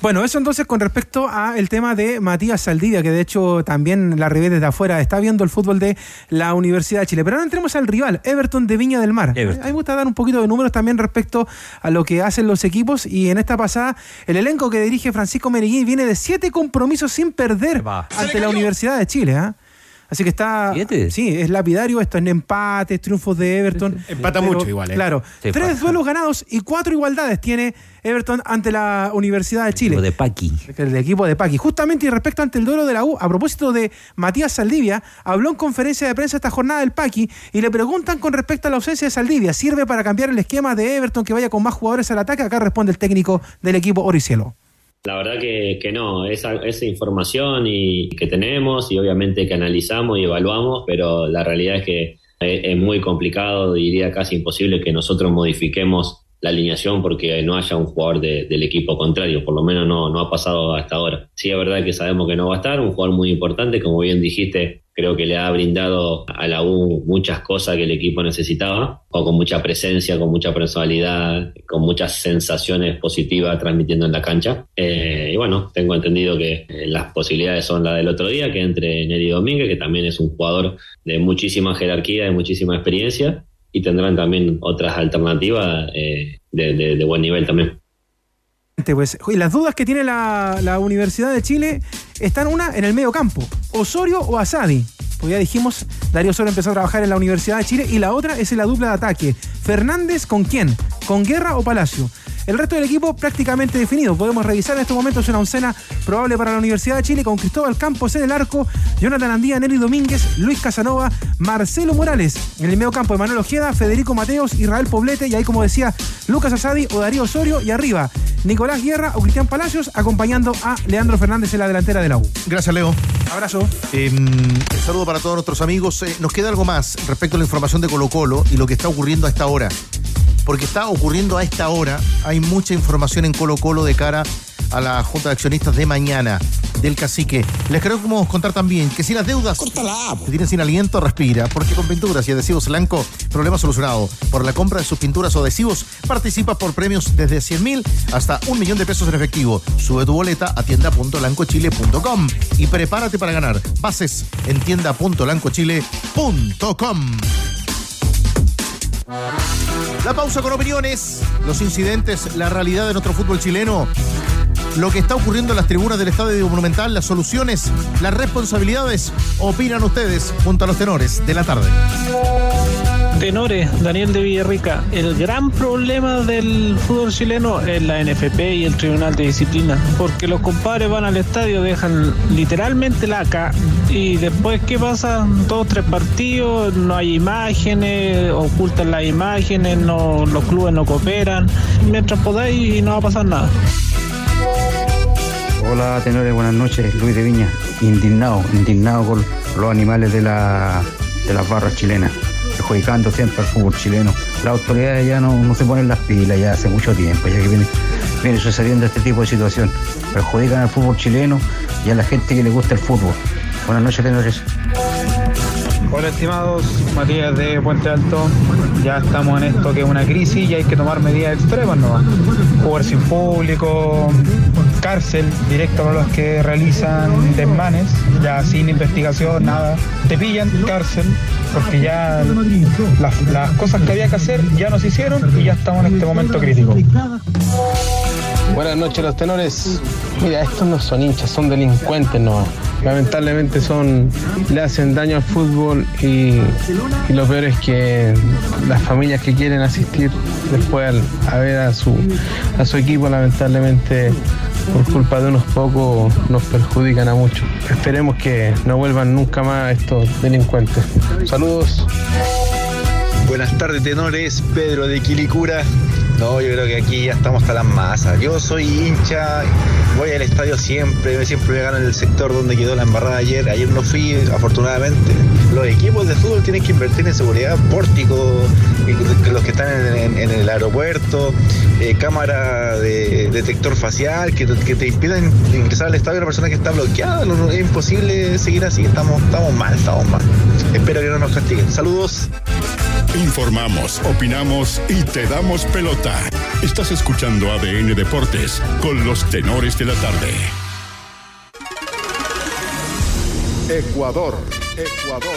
Bueno, eso entonces con respecto a el tema de Matías Saldivia, que de hecho también la revés desde afuera está viendo el fútbol de la Universidad de Chile. Pero ahora entremos al rival, Everton de Viña del Mar. A mí me gusta dar un poquito de números también respecto a lo que hacen los equipos y en esta pasada el elenco que dirige Francisco Meneguín viene de siete compromisos sin perder ante la Universidad de Chile. ¿ah? Así que está. Sí, es lapidario esto, en empates, triunfos de Everton. Empata Pero, mucho igual, ¿eh? Claro. Sí, Tres pasa. duelos ganados y cuatro igualdades tiene Everton ante la Universidad de Chile. de Paqui. El equipo de Paqui. Justamente y respecto ante el duelo de la U, a propósito de Matías Saldivia, habló en conferencia de prensa esta jornada del Paqui y le preguntan con respecto a la ausencia de Saldivia. ¿Sirve para cambiar el esquema de Everton que vaya con más jugadores al ataque? Acá responde el técnico del equipo Oricielo. La verdad que, que no, esa, esa información y que tenemos y obviamente que analizamos y evaluamos, pero la realidad es que es, es muy complicado, diría casi imposible que nosotros modifiquemos la alineación porque no haya un jugador de- del equipo contrario, por lo menos no, no ha pasado hasta ahora. Sí es verdad que sabemos que no va a estar, un jugador muy importante, como bien dijiste, creo que le ha brindado a la U muchas cosas que el equipo necesitaba, o con mucha presencia, con mucha personalidad, con muchas sensaciones positivas transmitiendo en la cancha. Eh, y bueno, tengo entendido que eh, las posibilidades son las del otro día, que entre Neri Domínguez, que también es un jugador de muchísima jerarquía, de muchísima experiencia, y tendrán también otras alternativas eh, de, buen nivel también. Pues, y las dudas que tiene la Universidad de Chile están una en el medio campo, Osorio o Asadi. Pues ya dijimos, Darío Osorio empezó a trabajar en la Universidad de Chile y la otra es en la dupla de ataque. Fernández con quién? ¿Con Guerra o Palacio? El resto del equipo prácticamente definido. Podemos revisar en estos momentos una oncena probable para la Universidad de Chile con Cristóbal Campos en el arco, Jonathan Andía, Nelly Domínguez, Luis Casanova, Marcelo Morales. En el medio campo, Emanuel Ojeda, Federico Mateos, Israel Poblete y ahí, como decía, Lucas Asadi o Darío Osorio. Y arriba, Nicolás Guerra o Cristian Palacios acompañando a Leandro Fernández en la delantera de la U. Gracias, Leo. Abrazo. Eh, saludo para todos nuestros amigos. Eh, nos queda algo más respecto a la información de Colo Colo y lo que está ocurriendo a esta hora. Porque está ocurriendo a esta hora, hay mucha información en Colo Colo de cara a la Junta de Accionistas de mañana del cacique. Les queremos contar también que si las deudas te tienen sin aliento, respira, porque con pinturas y adhesivos Blanco, problema solucionado. Por la compra de sus pinturas o adhesivos, participa por premios desde 100 mil hasta un millón de pesos en efectivo. Sube tu boleta a tienda.lancochile.com y prepárate para ganar. Bases en tienda.lancochile.com. La pausa con opiniones, los incidentes, la realidad de nuestro fútbol chileno, lo que está ocurriendo en las tribunas del Estadio Monumental, las soluciones, las responsabilidades, opinan ustedes junto a los tenores de la tarde. Tenores, Daniel de Villarrica, el gran problema del fútbol chileno es la NFP y el Tribunal de Disciplina, porque los compadres van al estadio, dejan literalmente la acá y después ¿qué pasa? Dos, tres partidos, no hay imágenes, ocultan las imágenes, no, los clubes no cooperan, mientras podáis y no va a pasar nada. Hola, tenores, buenas noches. Luis de Viña, indignado, indignado con los animales de, la, de las barras chilenas, perjudicando siempre al fútbol chileno. Las autoridades ya no, no se ponen las pilas ya hace mucho tiempo, ya que viene, viene sucediendo este tipo de situación. Perjudican al fútbol chileno y a la gente que le gusta el fútbol. Buenas noches, tenores. Hola estimados, Matías de Puente Alto. Ya estamos en esto que es una crisis y hay que tomar medidas extremas, ¿no? Jugar sin público, cárcel directa para los que realizan desmanes, ya sin investigación, nada. Te pillan, cárcel, porque ya las, las cosas que había que hacer ya no se hicieron y ya estamos en este momento crítico. Buenas noches los tenores. Mira, estos no son hinchas, son delincuentes, no. Lamentablemente son, le hacen daño al fútbol y, y lo peor es que las familias que quieren asistir después a ver a su, a su equipo, lamentablemente por culpa de unos pocos nos perjudican a muchos. Esperemos que no vuelvan nunca más estos delincuentes. Saludos. Buenas tardes, tenores. Pedro de Quilicura. No, yo creo que aquí ya estamos hasta las masas. Yo soy hincha, voy al estadio siempre, siempre me gano en el sector donde quedó la embarrada ayer. Ayer no fui, afortunadamente. Los equipos de fútbol tienen que invertir en seguridad, pórtico, y que los que están en, el aeropuerto, eh, cámara de detector facial, que, te impidan ingresar al estadio a una persona que está bloqueada. Es imposible seguir así, estamos, estamos mal, estamos mal. Espero que no nos castiguen. Saludos. Informamos, opinamos y te damos pelota. Estás escuchando ADN Deportes con los tenores de la tarde. Ecuador, Ecuador.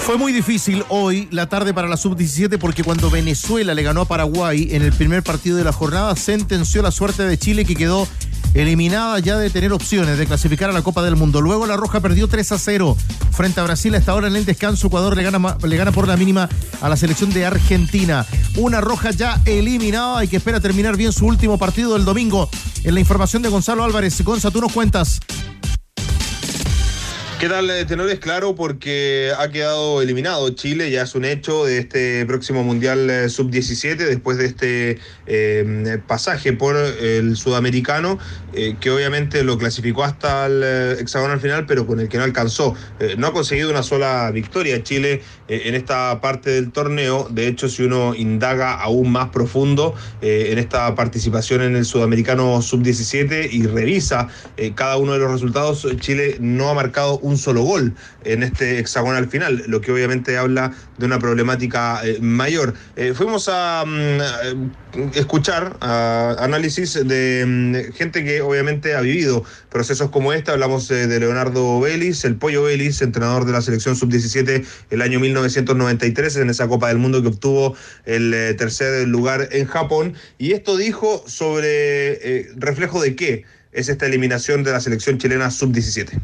Fue muy difícil hoy la tarde para la sub-17 porque cuando Venezuela le ganó a Paraguay en el primer partido de la jornada sentenció la suerte de Chile que quedó eliminada ya de tener opciones de clasificar a la Copa del Mundo. Luego la Roja perdió 3 a 0 frente a Brasil. Hasta ahora en el descanso Ecuador le gana, le gana por la mínima a la selección de Argentina. Una Roja ya eliminada y que espera terminar bien su último partido del domingo. En la información de Gonzalo Álvarez. Gonza, tú nos cuentas. ¿Qué tal, eh, tenores? Claro, porque ha quedado eliminado Chile, ya es un hecho de este próximo Mundial eh, Sub-17, después de este eh, pasaje por el sudamericano, que obviamente lo clasificó hasta el hexagonal final, pero con el que no alcanzó. no ha conseguido una sola victoria Chile en esta parte del torneo. De hecho, si uno indaga aún más profundo en esta participación en el sudamericano Sub-17 y revisa cada uno de los resultados, Chile no ha marcado un solo gol en este hexagonal final, lo que obviamente habla de una problemática eh, mayor. Eh, fuimos a mm, escuchar análisis de mm, gente que obviamente ha vivido procesos como este. Hablamos eh, de Leonardo Vélez, el Pollo Vélez, entrenador de la selección sub-17 el año 1993 en esa Copa del Mundo que obtuvo el tercer lugar en Japón. Y esto dijo sobre reflejo de qué es esta eliminación de la selección chilena sub-17.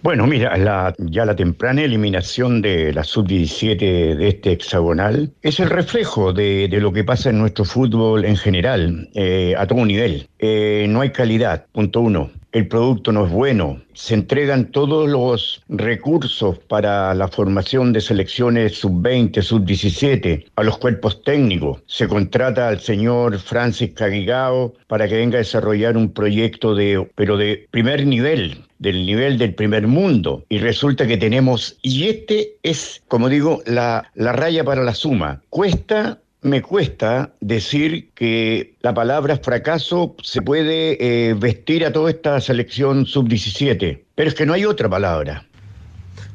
Bueno, mira, la, ya la temprana eliminación de la sub-17 de este hexagonal es el reflejo de, lo que pasa en nuestro fútbol en general, eh, a todo nivel. Eh, no hay calidad, punto uno el producto no es bueno. Se entregan todos los recursos para la formación de selecciones sub-20, sub-17 a los cuerpos técnicos. Se contrata al señor Francis Cagigao para que venga a desarrollar un proyecto de, pero de primer nivel, del nivel del primer mundo. Y resulta que tenemos, y este es, como digo, la, la raya para la suma. Cuesta me cuesta decir que la palabra fracaso se puede eh, vestir a toda esta selección sub-17, pero es que no hay otra palabra.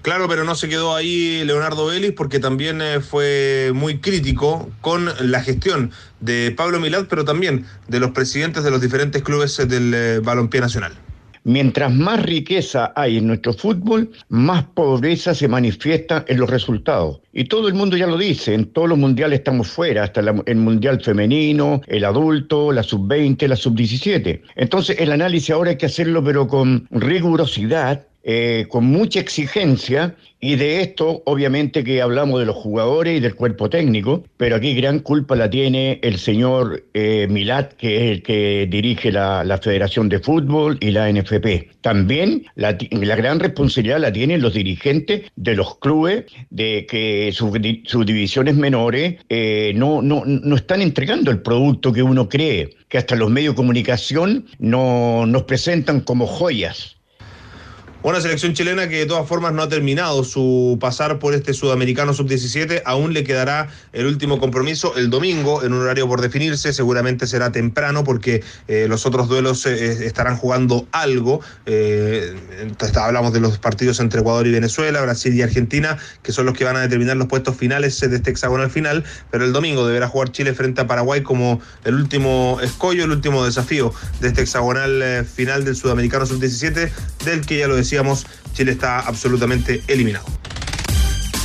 Claro, pero no se quedó ahí Leonardo Vélez porque también eh, fue muy crítico con la gestión de Pablo Milad, pero también de los presidentes de los diferentes clubes del eh, balompié nacional. Mientras más riqueza hay en nuestro fútbol, más pobreza se manifiesta en los resultados. Y todo el mundo ya lo dice, en todos los mundiales estamos fuera, hasta el mundial femenino, el adulto, la sub-20, la sub-17. Entonces el análisis ahora hay que hacerlo pero con rigurosidad eh, con mucha exigencia y de esto obviamente que hablamos de los jugadores y del cuerpo técnico, pero aquí gran culpa la tiene el señor eh, Milat, que es el que dirige la, Federación de Fútbol y la NFP. También la, gran responsabilidad la tienen los dirigentes de los clubes, de que sus, divisiones menores eh, no, no, no están entregando el producto que uno cree, que hasta los medios de comunicación no, nos presentan como joyas. Una selección chilena que de todas formas no ha terminado su pasar por este sudamericano sub-17. Aún le quedará el último compromiso el domingo en un horario por definirse. Seguramente será temprano porque eh, los otros duelos eh, estarán jugando algo. Eh, hablamos de los partidos entre Ecuador y Venezuela, Brasil y Argentina, que son los que van a determinar los puestos finales de este hexagonal final. Pero el domingo deberá jugar Chile frente a Paraguay como el último escollo, el último desafío de este hexagonal final del sudamericano sub-17, del que ya lo decía Chile está absolutamente eliminado.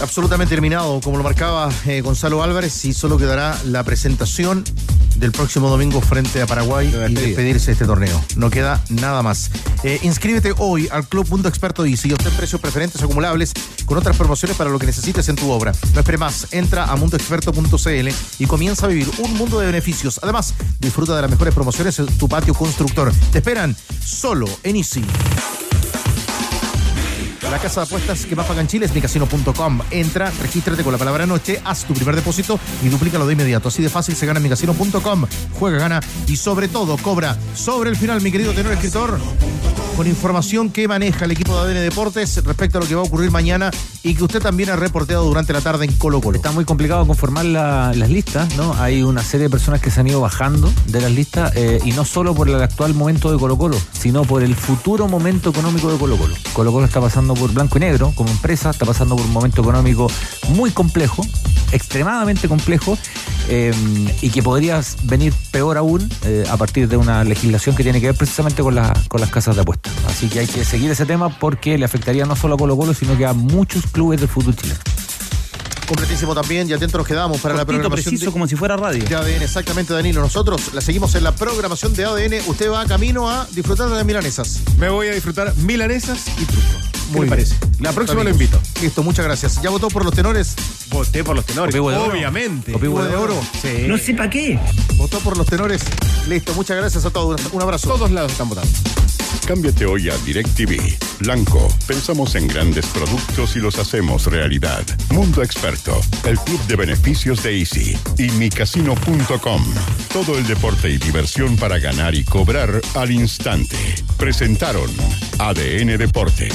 Absolutamente eliminado, como lo marcaba eh, Gonzalo Álvarez, y solo quedará la presentación del próximo domingo frente a Paraguay y despedirse de este torneo. No queda nada más. Eh, inscríbete hoy al Club Mundo Experto y si obtén precios preferentes acumulables con otras promociones para lo que necesites en tu obra. No espere más, entra a mundoexperto.cl y comienza a vivir un mundo de beneficios. Además, disfruta de las mejores promociones en tu patio constructor. Te esperan solo en Easy. La casa de apuestas que más paga en Chile es micasino.com. Entra, regístrate con la palabra noche, haz tu primer depósito y duplícalo de inmediato. Así de fácil se gana en micasino.com. Juega, gana y sobre todo cobra sobre el final, mi querido tenor escritor con información que maneja el equipo de ADN Deportes respecto a lo que va a ocurrir mañana y que usted también ha reporteado durante la tarde en Colo Colo. Está muy complicado conformar las listas, ¿no? Hay una serie de personas que se han ido bajando de las listas eh, y no solo por el actual momento de Colo Colo, sino por el futuro momento económico de Colo Colo. Colo Colo está pasando por blanco y negro como empresa, está pasando por un momento económico muy complejo, extremadamente complejo eh, y que podría venir peor aún eh, a partir de una legislación que tiene que ver precisamente con, con las casas de apuestas. Así que hay que seguir ese tema porque le afectaría no solo a Colo Colo, sino que a muchos clubes de fútbol chileno. Completísimo también y atento nos quedamos para la programación preciso, de, como si fuera radio. de ADN. Exactamente, Danilo. Nosotros la seguimos en la programación de ADN. Usted va camino a disfrutar de las milanesas. Me voy a disfrutar milanesas y truco. ¿Qué Muy le bien. parece? La próxima lo invito. Listo, muchas gracias. ¿Ya votó por los tenores? Voté por los tenores. Copivo de oro. Obviamente. De oro. Sí. No sé para qué. Votó por los tenores. Listo, muchas gracias a todos. Un abrazo. Todos lados están votando. Cámbiate hoy a DirecTV. Blanco, pensamos en grandes productos y los hacemos realidad. Mundo Experto, el club de beneficios de Easy y micasino.com. Todo el deporte y diversión para ganar y cobrar al instante. Presentaron ADN Deportes.